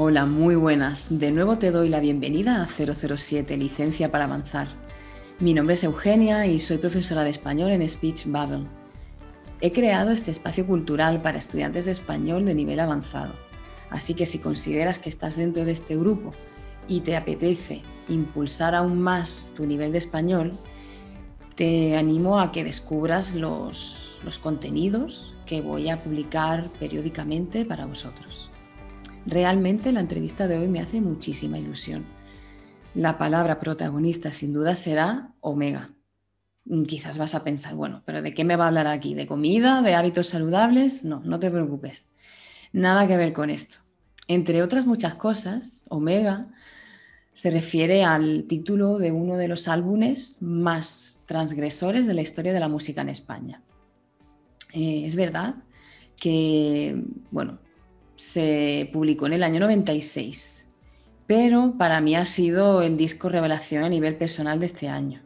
Hola, muy buenas. De nuevo te doy la bienvenida a 007, Licencia para Avanzar. Mi nombre es Eugenia y soy profesora de español en Speech Bubble. He creado este espacio cultural para estudiantes de español de nivel avanzado. Así que si consideras que estás dentro de este grupo y te apetece impulsar aún más tu nivel de español, te animo a que descubras los, los contenidos que voy a publicar periódicamente para vosotros. Realmente la entrevista de hoy me hace muchísima ilusión. La palabra protagonista sin duda será Omega. Quizás vas a pensar, bueno, pero ¿de qué me va a hablar aquí? ¿De comida? ¿De hábitos saludables? No, no te preocupes. Nada que ver con esto. Entre otras muchas cosas, Omega se refiere al título de uno de los álbumes más transgresores de la historia de la música en España. Eh, es verdad que, bueno, se publicó en el año 96, pero para mí ha sido el disco revelación a nivel personal de este año.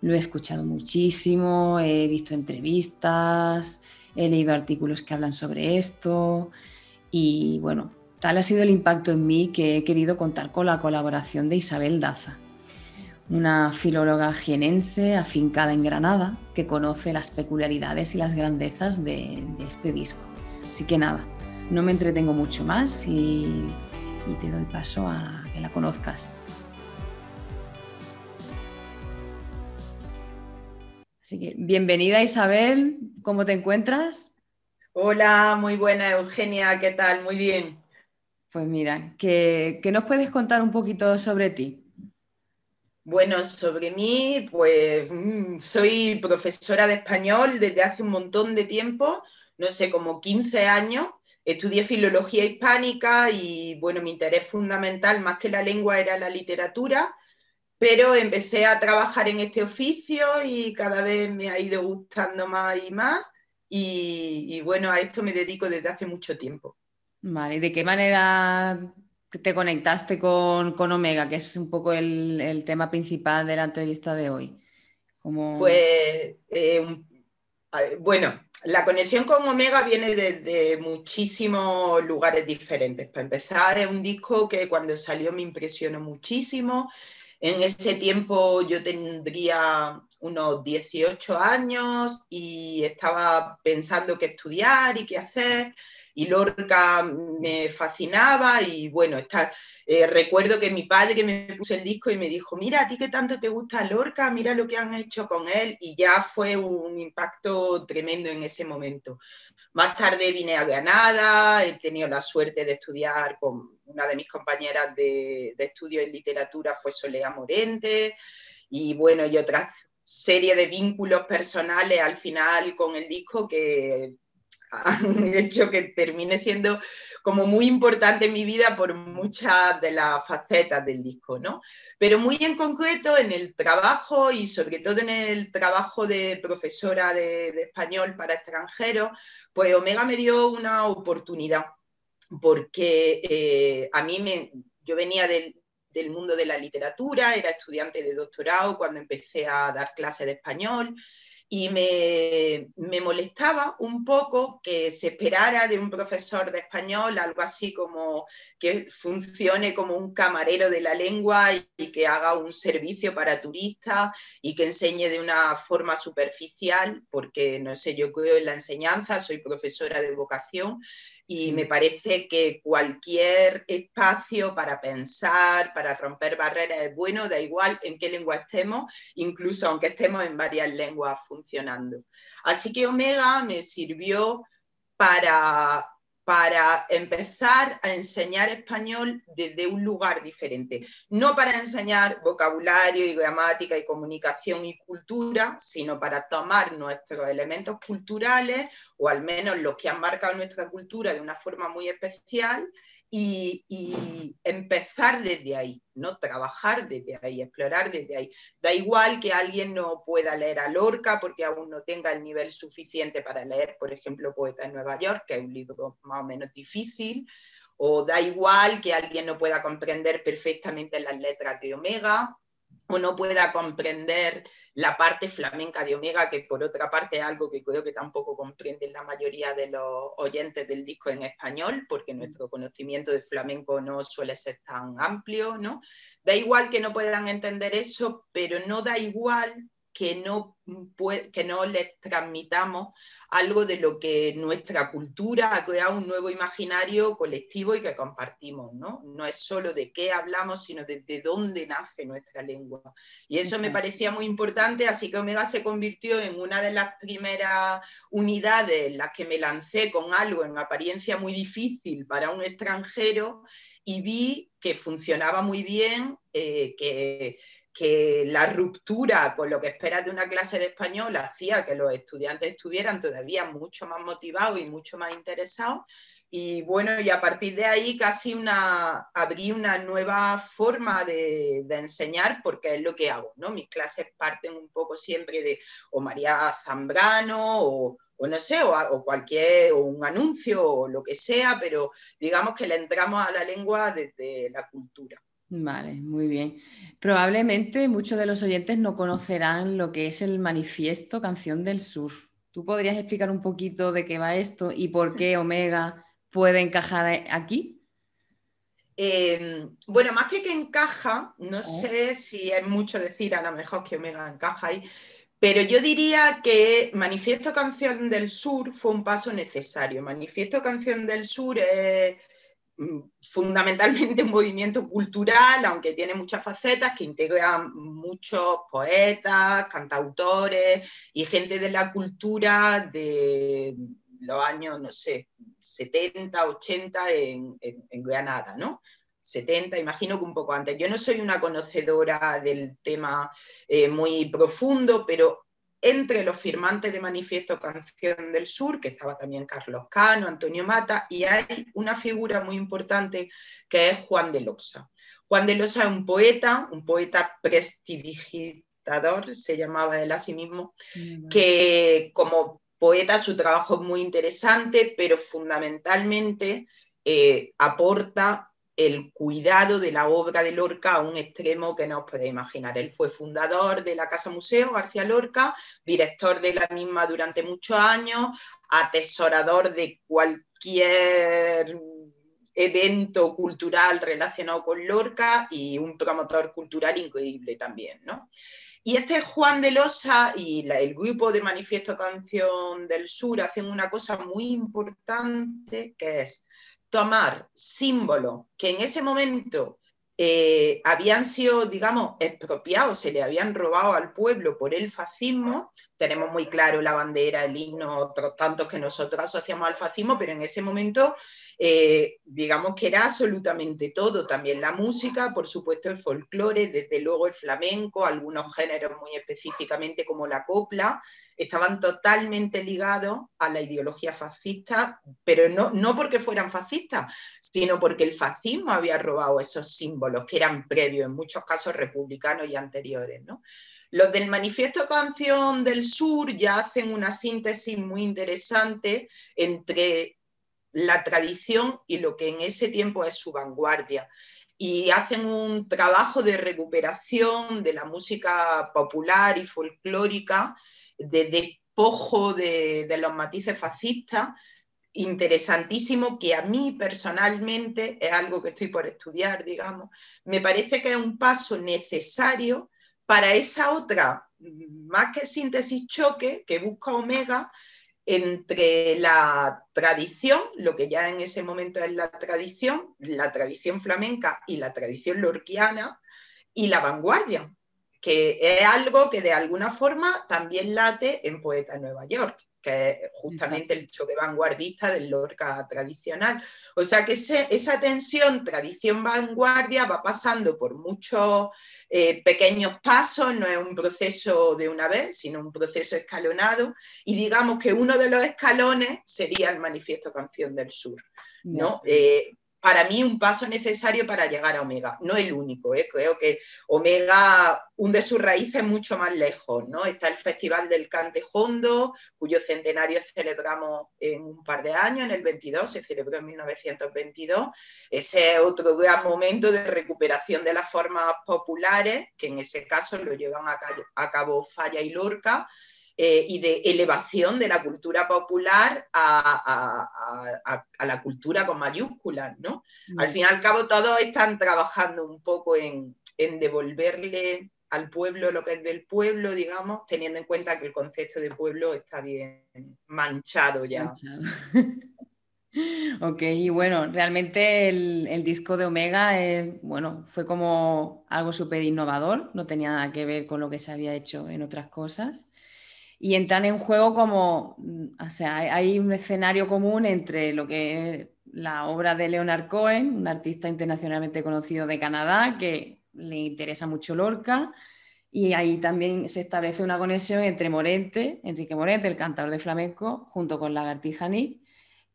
Lo he escuchado muchísimo, he visto entrevistas, he leído artículos que hablan sobre esto y bueno, tal ha sido el impacto en mí que he querido contar con la colaboración de Isabel Daza, una filóloga jienense afincada en Granada que conoce las peculiaridades y las grandezas de, de este disco. Así que nada, no me entretengo mucho más y, te doy paso a que la conozcas. Así que bienvenida Isabel, ¿cómo te encuentras? Hola, muy buena Eugenia, ¿qué tal? Muy bien. Pues mira, ¿qué, nos puedes contar un poquito sobre ti? Bueno, sobre mí, pues mm, soy profesora de español desde hace un montón de tiempo, no sé, como 15 años, Estudié filología hispánica y bueno, mi interés fundamental más que la lengua era la literatura, pero empecé a trabajar en este oficio y cada vez me ha ido gustando más y más y, bueno, a esto me dedico desde hace mucho tiempo. Vale, ¿y de qué manera te conectaste con, Omega, que es un poco el, tema principal de la entrevista de hoy? Pues, eh, bueno, la conexión con Omega viene desde muchísimos lugares diferentes. Para empezar, es un disco que cuando salió me impresionó muchísimo. En ese tiempo yo tendría unos 18 años y estaba pensando qué estudiar y qué hacer y Lorca me fascinaba y bueno, eh, recuerdo que mi padre me puso el disco y me dijo, mira, a ti que tanto te gusta Lorca, mira lo que han hecho con él y ya fue un impacto tremendo en ese momento. Más tarde vine a Granada, he tenido la suerte de estudiar con una de mis compañeras de, de estudio en literatura, fue Solea Morente. Y bueno, y otra serie de vínculos personales al final con el disco que han hecho que termine siendo como muy importante en mi vida por muchas de las facetas del disco, ¿no? Pero muy en concreto en el trabajo y sobre todo en el trabajo de profesora de, español para extranjeros, pues Omega me dio una oportunidad porque eh, a mí me, yo venía del, del mundo de la literatura, era estudiante de doctorado cuando empecé a dar clases de español y me, molestaba un poco que se esperara de un profesor de español algo así como que funcione como un camarero de la lengua y, que haga un servicio para turistas y que enseñe de una forma superficial, porque no sé, yo creo en la enseñanza, soy profesora de vocación y me parece que cualquier espacio para pensar, para romper barreras es bueno, da igual en qué lengua estemos, incluso aunque estemos en varias lenguas funcionando. Así que Omega me sirvió para para empezar a enseñar español desde un lugar diferente. No para enseñar vocabulario y gramática y comunicación y cultura, sino para tomar nuestros elementos culturales, o al menos los que han marcado nuestra cultura de una forma muy especial, y, empezar desde ahí, ¿no? Trabajar desde ahí, explorar desde ahí. Da igual que alguien no pueda leer a Lorca porque aún no tenga el nivel suficiente para leer, por ejemplo, Poeta en Nueva York, que es un libro más o menos difícil, o da igual que alguien no pueda comprender perfectamente las letras de Omega, no pueda comprender la parte flamenca de Omega, que por otra parte es algo que creo que tampoco comprenden la mayoría de los oyentes del disco en español, porque nuestro conocimiento de flamenco no suele ser tan amplio, ¿no? Da igual que no puedan entender eso, pero no da igual que no, que no les transmitamos algo de lo que nuestra cultura ha creado un nuevo imaginario colectivo y que compartimos, ¿no? No es solo de qué hablamos, sino de, dónde nace nuestra lengua. Y eso me parecía muy importante, así que Omega se convirtió en una de las primeras unidades en las que me lancé con algo en apariencia muy difícil para un extranjero y vi que funcionaba muy bien, eh, que que la ruptura con lo que esperas de una clase de español hacía que los estudiantes estuvieran todavía mucho más motivados y mucho más interesados. Y bueno, y a partir de ahí casi una, abrí una nueva forma de, enseñar porque es lo que hago, ¿no? Mis clases parten un poco siempre de o María Zambrano o, no sé, o, o, cualquier, o un anuncio o lo que sea, pero digamos que le entramos a la lengua desde la cultura. Vale, muy bien. Probablemente muchos de los oyentes no conocerán lo que es el manifiesto Canción del Sur. ¿Tú podrías explicar un poquito de qué va esto y por qué Omega puede encajar aquí? Em, bueno, más que que encaja, no oh. sé si es mucho decir a lo mejor que Omega encaja ahí, pero yo diría que Manifiesto Canción del Sur fue un paso necesario. Manifiesto Canción del Sur es fundamentalmente un movimiento cultural, aunque tiene muchas facetas, que integra muchos poetas, cantautores y gente de la cultura de los años, no sé, 70, 80 en, Granada, ¿no? 70, imagino que un poco antes. Yo no soy una conocedora del tema eh, muy profundo, pero entre los firmantes de Manifiesto Canción del Sur, que estaba también Carlos Cano, Antonio Mata, y hay una figura muy importante que es Juan de Losa. Juan de Losa es un poeta, un poeta prestidigitador, se llamaba él a sí mismo, que como poeta su trabajo es muy interesante, pero fundamentalmente eh, aporta el cuidado de la obra de Lorca a un extremo que no os podéis imaginar. Él fue fundador de la Casa Museo García Lorca, director de la misma durante muchos años, atesorador de cualquier evento cultural relacionado con Lorca y un promotor cultural increíble también, ¿no? Y este Juan de Losa y el grupo de Manifiesto Canción del Sur hacen una cosa muy importante que es tomar símbolos que en ese momento eh, habían sido, digamos, expropiados, se le habían robado al pueblo por el fascismo. Tenemos muy claro la bandera, el himno, otros tantos que nosotros asociamos al fascismo, pero en ese momento eh, digamos que era absolutamente todo, también la música, por supuesto el folclore, desde luego el flamenco, algunos géneros muy específicamente como la copla, estaban totalmente ligados a la ideología fascista, pero no, no porque fueran fascistas, sino porque el fascismo había robado esos símbolos que eran previos, en muchos casos republicanos y anteriores. Los del Manifiesto Canción del Sur ya hacen una síntesis muy interesante entre la tradición y lo que en ese tiempo es su vanguardia. Y hacen un trabajo de recuperación de la música popular y folclórica, de despojo de, los matices fascistas, interesantísimo que a mí personalmente es algo que estoy por estudiar, digamos. Me parece que es un paso necesario para esa otra, más que síntesis choque que busca Omega, entre la tradición, lo que ya en ese momento es la tradición, la tradición flamenca y la tradición lorquiana, y la vanguardia, que es algo que de alguna forma también late en Poeta Nueva York que es justamente el choque vanguardista del Lorca tradicional. O sea que esa tensión tradición-vanguardia va pasando por muchos eh, pequeños pasos, no es un proceso de una vez, sino un proceso escalonado, y digamos que uno de los escalones sería el Manifiesto Canción del Sur. ¿no? Eh, para mí un paso necesario para llegar a Omega, no el único, ¿eh? creo que Omega hunde sus raíces mucho más lejos, ¿no? Está el Festival del Cante Hondo, cuyo centenario celebramos en un par de años, en el 22, se celebró en 1922, ese es otro gran momento de recuperación de las formas populares, que en ese caso lo llevan a a cabo Falla y Lorca, eh, y de elevación de la cultura popular a, la cultura con mayúsculas, ¿no? Al fin y al cabo todos están trabajando un poco en, devolverle al pueblo lo que es del pueblo, digamos, teniendo en cuenta que el concepto de pueblo está bien manchado ya. ok, y bueno, realmente el, disco de Omega bueno, fue como algo súper innovador, no tenía nada que ver con lo que se había hecho en otras cosas y entran en juego como, o sea, hay un escenario común entre lo que es la obra de Leonard Cohen, un artista internacionalmente conocido de Canadá que le interesa mucho Lorca, y ahí también se establece una conexión entre Morente, Enrique Morente, el cantador de flamenco, junto con Lagartija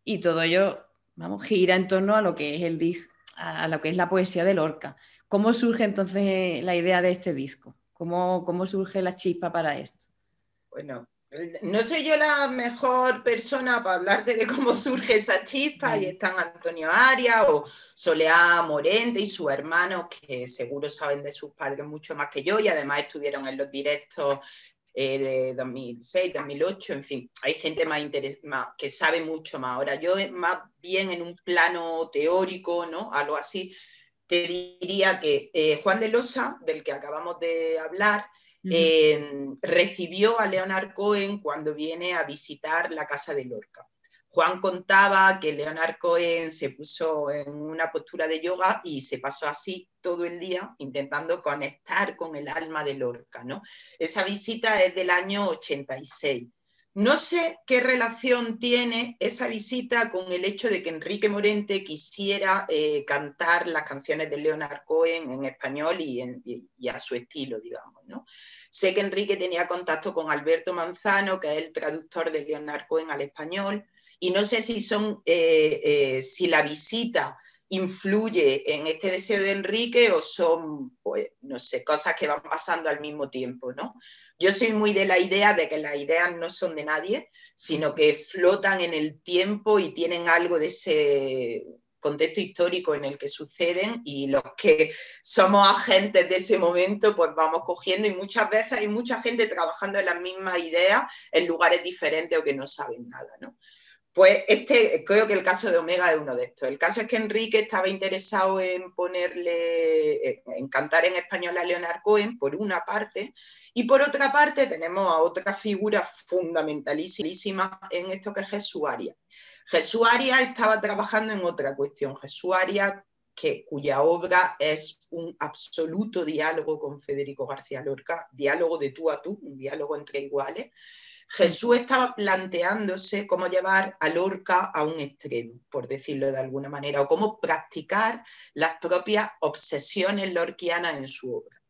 y todo ello, vamos, gira en torno a lo que es el a lo que es la poesía de Lorca. ¿Cómo surge entonces la idea de este disco? ¿Cómo, cómo surge la chispa para esto? Bueno, no soy yo la mejor persona para hablarte de cómo surge esa chispa, y están Antonio Arias o Soleá Morente y su hermano, que seguro saben de sus padres mucho más que yo, y además estuvieron en los directos eh, de 2006, 2008, en fin, hay gente más, más, que sabe mucho más. Ahora, yo más bien en un plano teórico, ¿no? Algo así, te diría que eh, Juan de Losa, del que acabamos de hablar, Em, recibió a Leonard Cohen cuando viene a visitar la casa de Lorca. Juan contaba que Leonard Cohen se puso en una postura de yoga y se pasó así todo el día intentando conectar con el alma de Lorca. ¿no? Esa visita es del año 86. No sé qué relación tiene esa visita con el hecho de que Enrique Morente quisiera eh, cantar las canciones de Leonard Cohen en español y, a su estilo, digamos. ¿no? Sé que Enrique tenía contacto con Alberto Manzano, que es el traductor de Leonard Cohen al español, y no sé si, son, eh, eh, si la visita influye en este deseo de Enrique o son, pues, no sé, cosas que van pasando al mismo tiempo, ¿no? Yo soy muy de la idea de que las ideas no son de nadie, sino que flotan en el tiempo y tienen algo de ese contexto histórico en el que suceden y los que somos agentes de ese momento, pues vamos cogiendo y muchas veces hay mucha gente trabajando en las mismas ideas en lugares diferentes o que no saben nada, ¿no? Pues este, creo que el caso de Omega es uno de estos. El caso es que Enrique estaba interesado en ponerle, en cantar en español a Leonard Cohen, por una parte, y por otra parte tenemos a otra figura fundamentalísima en esto que es Jesús estaba trabajando en otra cuestión. Jesús Arias, que, cuya obra es un absoluto diálogo con Federico García Lorca, diálogo de tú a tú, un diálogo entre iguales Jesús estaba planteándose cómo llevar a Lorca a un extremo, por decirlo de alguna manera, o cómo practicar las propias obsesiones lorquianas en su obra.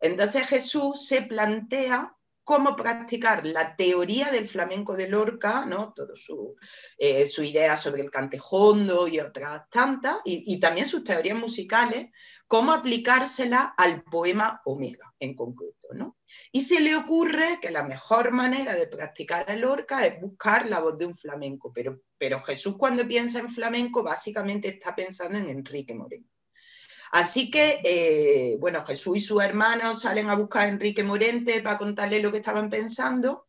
Entonces Jesús se plantea cómo practicar la teoría del flamenco de Lorca, ¿no? Todo su, eh, idea sobre el cantejondo y otras tantas, y, y, también sus teorías musicales, cómo aplicársela al poema Omega en concreto, ¿no? Y se le ocurre que la mejor manera de practicar el Lorca es buscar la voz de un flamenco, pero, pero Jesús cuando piensa en flamenco básicamente está pensando en Enrique Morente. Así que, eh, bueno, Jesús y sus hermanos salen a buscar a Enrique Morente para contarle lo que estaban pensando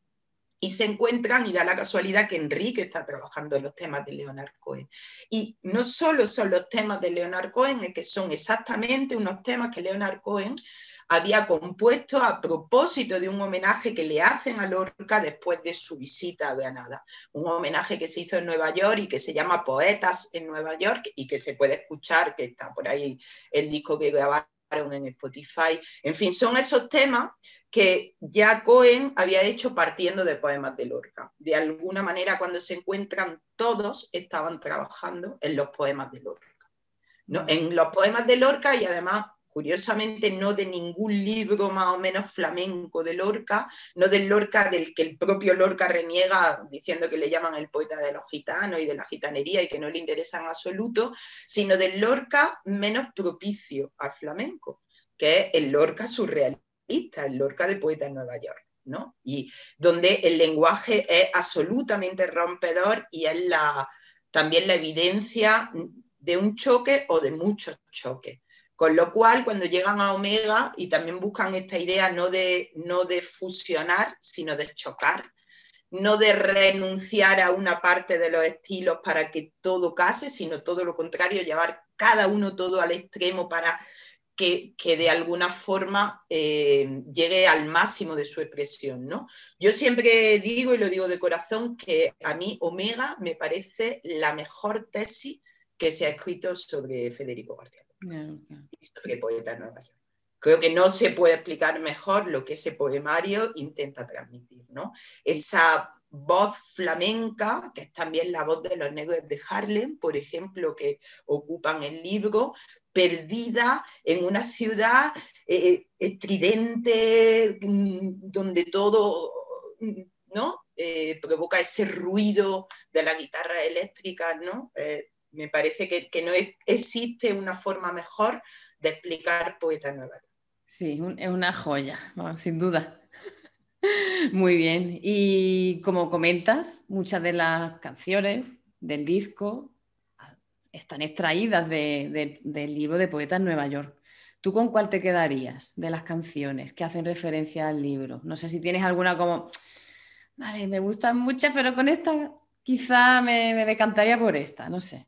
y se encuentran y da la casualidad que Enrique está trabajando en los temas de Leonard Cohen. Y no solo son los temas de Leonard Cohen, es que son exactamente unos temas que Leonard Cohen había compuesto a propósito de un homenaje que le hacen a Lorca después de su visita a Granada. Un homenaje que se hizo en Nueva York y que se llama Poetas en Nueva York y que se puede escuchar, que está por ahí el disco que grabaron en Spotify. En fin, son esos temas que ya Cohen había hecho partiendo de poemas de Lorca. De alguna manera, cuando se encuentran todos, estaban trabajando en los poemas de Lorca. ¿no? En los poemas de Lorca y además curiosamente no de ningún libro más o menos flamenco de Lorca, no del Lorca del que el propio Lorca reniega diciendo que le llaman el poeta de los gitanos y de la gitanería y que no le interesa en absoluto, sino del Lorca menos propicio al flamenco, que es el Lorca surrealista, el Lorca de poeta en Nueva York. ¿no? Y donde el lenguaje es absolutamente rompedor y es la, también la evidencia de un choque o de muchos choques. Con lo cual, cuando llegan a Omega y también buscan esta idea no de, no de fusionar, sino de chocar, no de renunciar a una parte de los estilos para que todo case, sino todo lo contrario, llevar cada uno todo al extremo para que, de alguna forma eh, llegue al máximo de su expresión. ¿no? Yo siempre digo, y lo digo de corazón, que a mí Omega me parece la mejor tesis que se ha escrito sobre Federico García Creo que no se puede explicar mejor lo que ese poemario intenta transmitir, ¿no? Esa voz flamenca, que es también la voz de los negros de Harlem, por ejemplo, que ocupan el libro, perdida en una ciudad eh, eh, estridente, mm, donde todo mm, ¿no? Eh, provoca ese ruido de la guitarra eléctrica, ¿no? Me parece que, no existe una forma mejor de explicar Poeta Nueva Sí, es una joya, sin duda. Muy bien. Y como comentas, muchas de las canciones del disco están extraídas del libro de Poetas Nueva York. ¿Tú con cuál te quedarías de las canciones que hacen referencia al libro? No sé si tienes alguna como, vale, me gustan muchas, pero con esta quizá me, me decantaría por esta, no sé.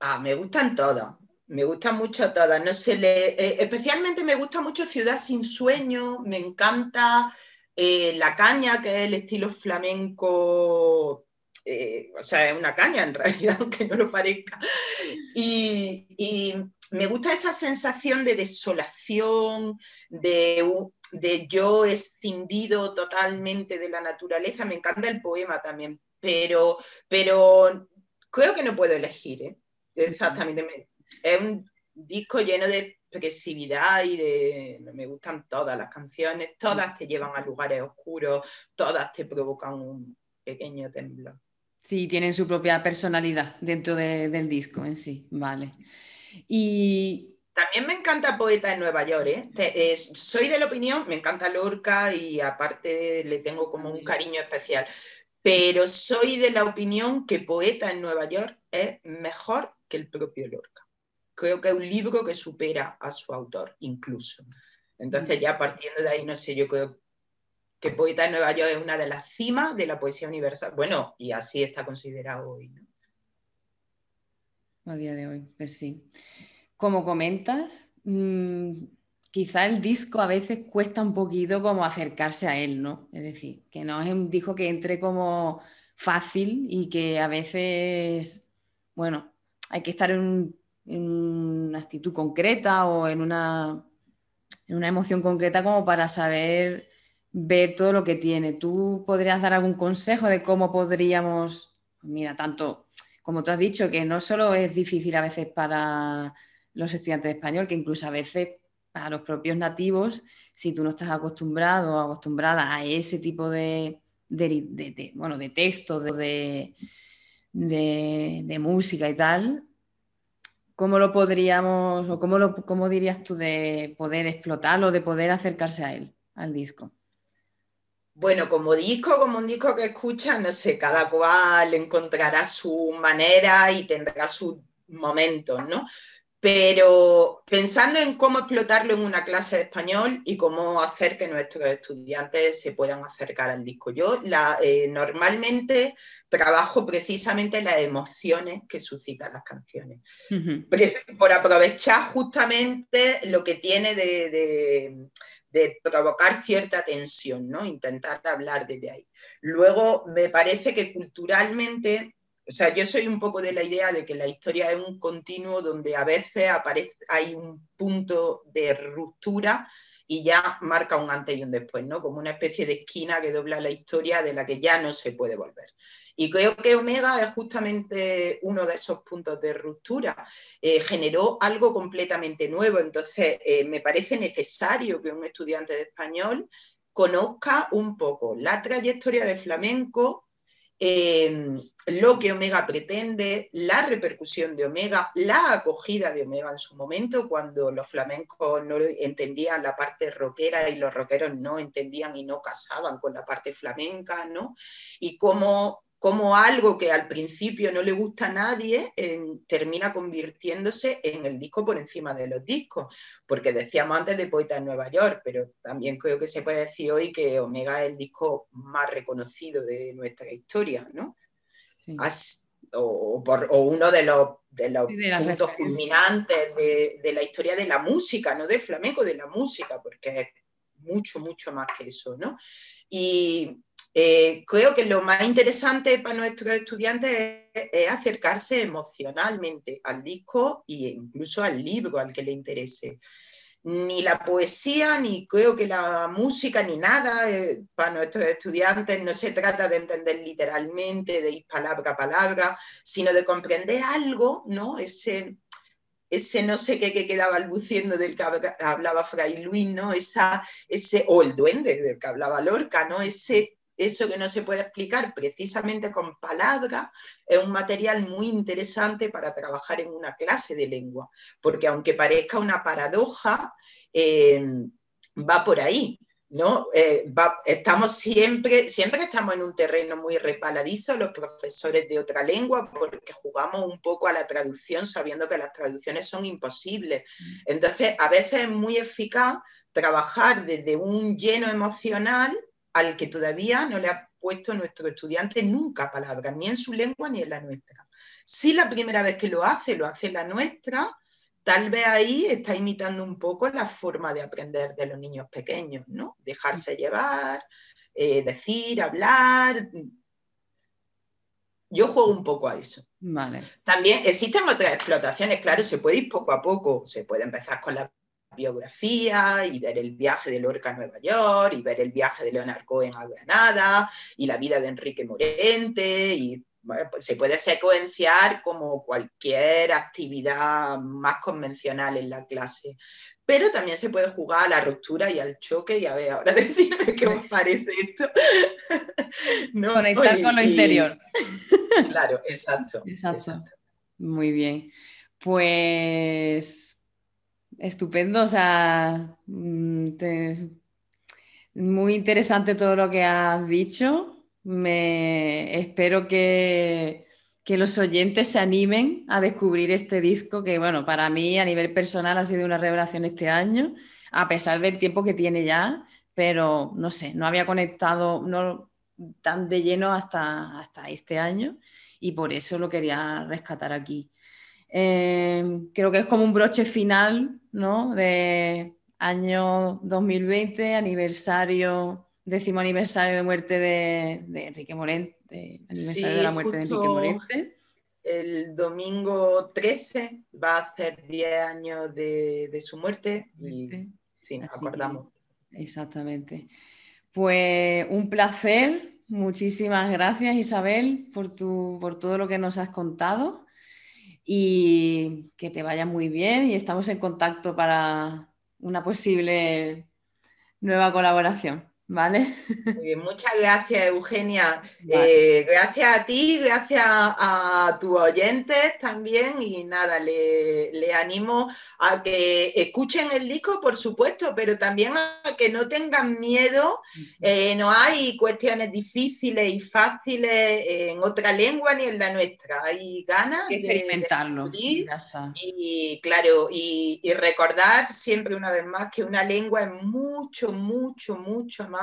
Ah, me gustan todas, me gustan mucho todas. No sé, le, eh, especialmente me gusta mucho Ciudad sin sueño, me encanta eh, La caña, que es el estilo flamenco, eh, o sea, es una caña en realidad, aunque no lo parezca. Y, me gusta esa sensación de desolación, de, de yo escindido totalmente de la naturaleza. Me encanta el poema también, pero, pero creo que no puedo elegir. ¿eh? Exactamente. Es un disco lleno de expresividad y de... Me gustan todas las canciones, todas te llevan a lugares oscuros, todas te provocan un pequeño temblor. Sí, tienen su propia personalidad dentro del disco en sí, vale. Y también me encanta Poeta en Nueva York, ¿eh? soy de la opinión, me encanta Lorca y aparte le tengo como un cariño especial, pero soy de la opinión que Poeta en Nueva York es mejor que el propio Lorca. Creo que es un libro que supera a su autor incluso. Entonces ya partiendo de ahí, no sé, yo creo que Poeta de Nueva York es una de las cimas de la poesía universal. Bueno, y así está considerado hoy. ¿no? A día de hoy, pues sí. Como comentas, mm, quizá el disco a veces cuesta un poquito como acercarse a él, ¿no? Es decir, que no es un disco que entre como fácil y que a veces, bueno, hay que estar en, una actitud concreta o en una, en una emoción concreta como para saber ver todo lo que tiene. ¿Tú podrías dar algún consejo de cómo podríamos, mira, tanto como tú has dicho, que no solo es difícil a veces para los estudiantes de español, que incluso a veces para los propios nativos, si tú no estás acostumbrado o acostumbrada a ese tipo de, bueno, de texto, de, de, música y tal, ¿cómo lo podríamos, o cómo, lo, cómo dirías tú de poder explotarlo, de poder acercarse a él, al disco? Bueno, como disco, como un disco que escucha, no sé, cada cual encontrará su manera y tendrá sus momentos, ¿no? Pero pensando en cómo explotarlo en una clase de español y cómo hacer que nuestros estudiantes se puedan acercar al disco. Yo eh, normalmente trabajo precisamente las emociones que suscitan las canciones, por aprovechar justamente lo que tiene de, de provocar cierta tensión, ¿no? Intentar hablar desde ahí. Luego, me parece que culturalmente o sea, yo soy un poco de la idea de que la historia es un continuo donde a veces aparece, hay un punto de ruptura y ya marca un antes y un después, ¿no? Como una especie de esquina que dobla la historia de la que ya no se puede volver. Y creo que Omega es justamente uno de esos puntos de ruptura. Eh, generó algo completamente nuevo, entonces eh, me parece necesario que un estudiante de español conozca un poco la trayectoria del flamenco, eh, lo que Omega pretende, la repercusión de Omega, la acogida de Omega en su momento, cuando los flamencos no entendían la parte rockera y los rockeros no entendían y no casaban con la parte flamenca, ¿no? Y cómo como algo que al principio no le gusta a nadie termina convirtiéndose en el disco por encima de los discos, porque decíamos antes de Poeta en Nueva York, pero también creo que se puede decir hoy que Omega es el disco más reconocido de nuestra historia, ¿no? o, por, uno de los, de los puntos culminantes de, de la historia de la música, no del flamenco, de la música, porque es mucho, mucho más que eso, ¿no? Y, eh, creo que lo más interesante para nuestros estudiantes es, acercarse emocionalmente al disco e incluso al libro al que le interese. Ni la poesía, ni creo que la música, ni nada eh, para nuestros estudiantes no se trata de entender literalmente, de ir palabra a palabra, sino de comprender algo, ¿no? Ese, ese no sé qué que quedaba luciendo del que hablaba Fray Luis, ¿no? Esa, ese, o el duende del que hablaba Lorca, ¿no? Ese eso que no se puede explicar precisamente con palabras, es un material muy interesante para trabajar en una clase de lengua, porque aunque parezca una paradoja, eh, va por ahí. ¿no? Eh, estamos siempre, siempre estamos en un terreno muy repaladizo los profesores de otra lengua porque jugamos un poco a la traducción sabiendo que las traducciones son imposibles. Entonces, a veces es muy eficaz trabajar desde un lleno emocional al que todavía no le ha puesto nuestro estudiante nunca palabras, ni en su lengua ni en la nuestra. Si la primera vez que lo hace, lo hace la nuestra, tal vez ahí está imitando un poco la forma de aprender de los niños pequeños, ¿no? Dejarse llevar, eh, decir, hablar. Yo juego un poco a eso. Vale. También existen otras explotaciones, claro, se puede ir poco a poco, se puede empezar con la biografía y ver el viaje de Lorca a Nueva York y ver el viaje de Leonard Cohen a Granada y la vida de Enrique Morente y pues se puede secuenciar como cualquier actividad más convencional en la clase. Pero también se puede jugar a la ruptura y al choque y a ver, ahora decirme qué os parece esto. Conectar con lo interior. Claro, exacto, exacto. Muy bien. Pues Estupendo, o sea, mm, muy interesante todo lo que has dicho. Me espero que, los oyentes se animen a descubrir este disco que, bueno, para mí a nivel personal ha sido una revelación este año, a pesar del tiempo que tiene ya, pero no sé, no había conectado no, tan de lleno hasta, hasta este año y por eso lo quería rescatar aquí. Eh, creo que es como un broche final ¿no? de año 2020, aniversario, décimo aniversario de muerte de, Enrique Morente, aniversario de la muerte de Enrique Morente. El domingo 13 va a ser 10 años de, su muerte y sí, nos acordamos. exactamente. Pues un placer, muchísimas gracias Isabel por, tu, por todo lo que nos has contado y que te vaya muy bien y estamos en contacto para una posible nueva colaboración. ¿Vale? Bien, muchas gracias, Eugenia. Eh, gracias a ti, gracias a, tus oyentes también. Y nada, le, animo a que escuchen el disco, por supuesto, pero también a que no tengan miedo. Eh, no hay cuestiones difíciles y fáciles en otra lengua ni en la nuestra. Hay ganas de experimentarlo. y claro, y recordar siempre una vez más que una lengua es mucho, mucho, mucho más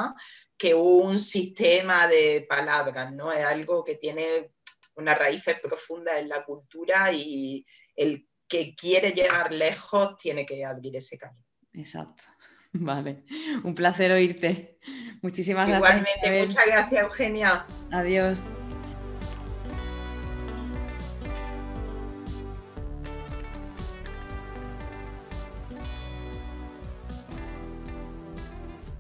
que un sistema de palabras, ¿no? Es algo que tiene unas raíces profundas en la cultura y el que quiere llegar lejos tiene que abrir ese camino. Exacto. Vale, un placer oírte. Muchísimas gracias. Igualmente, muchas gracias, Eugenia. Adiós.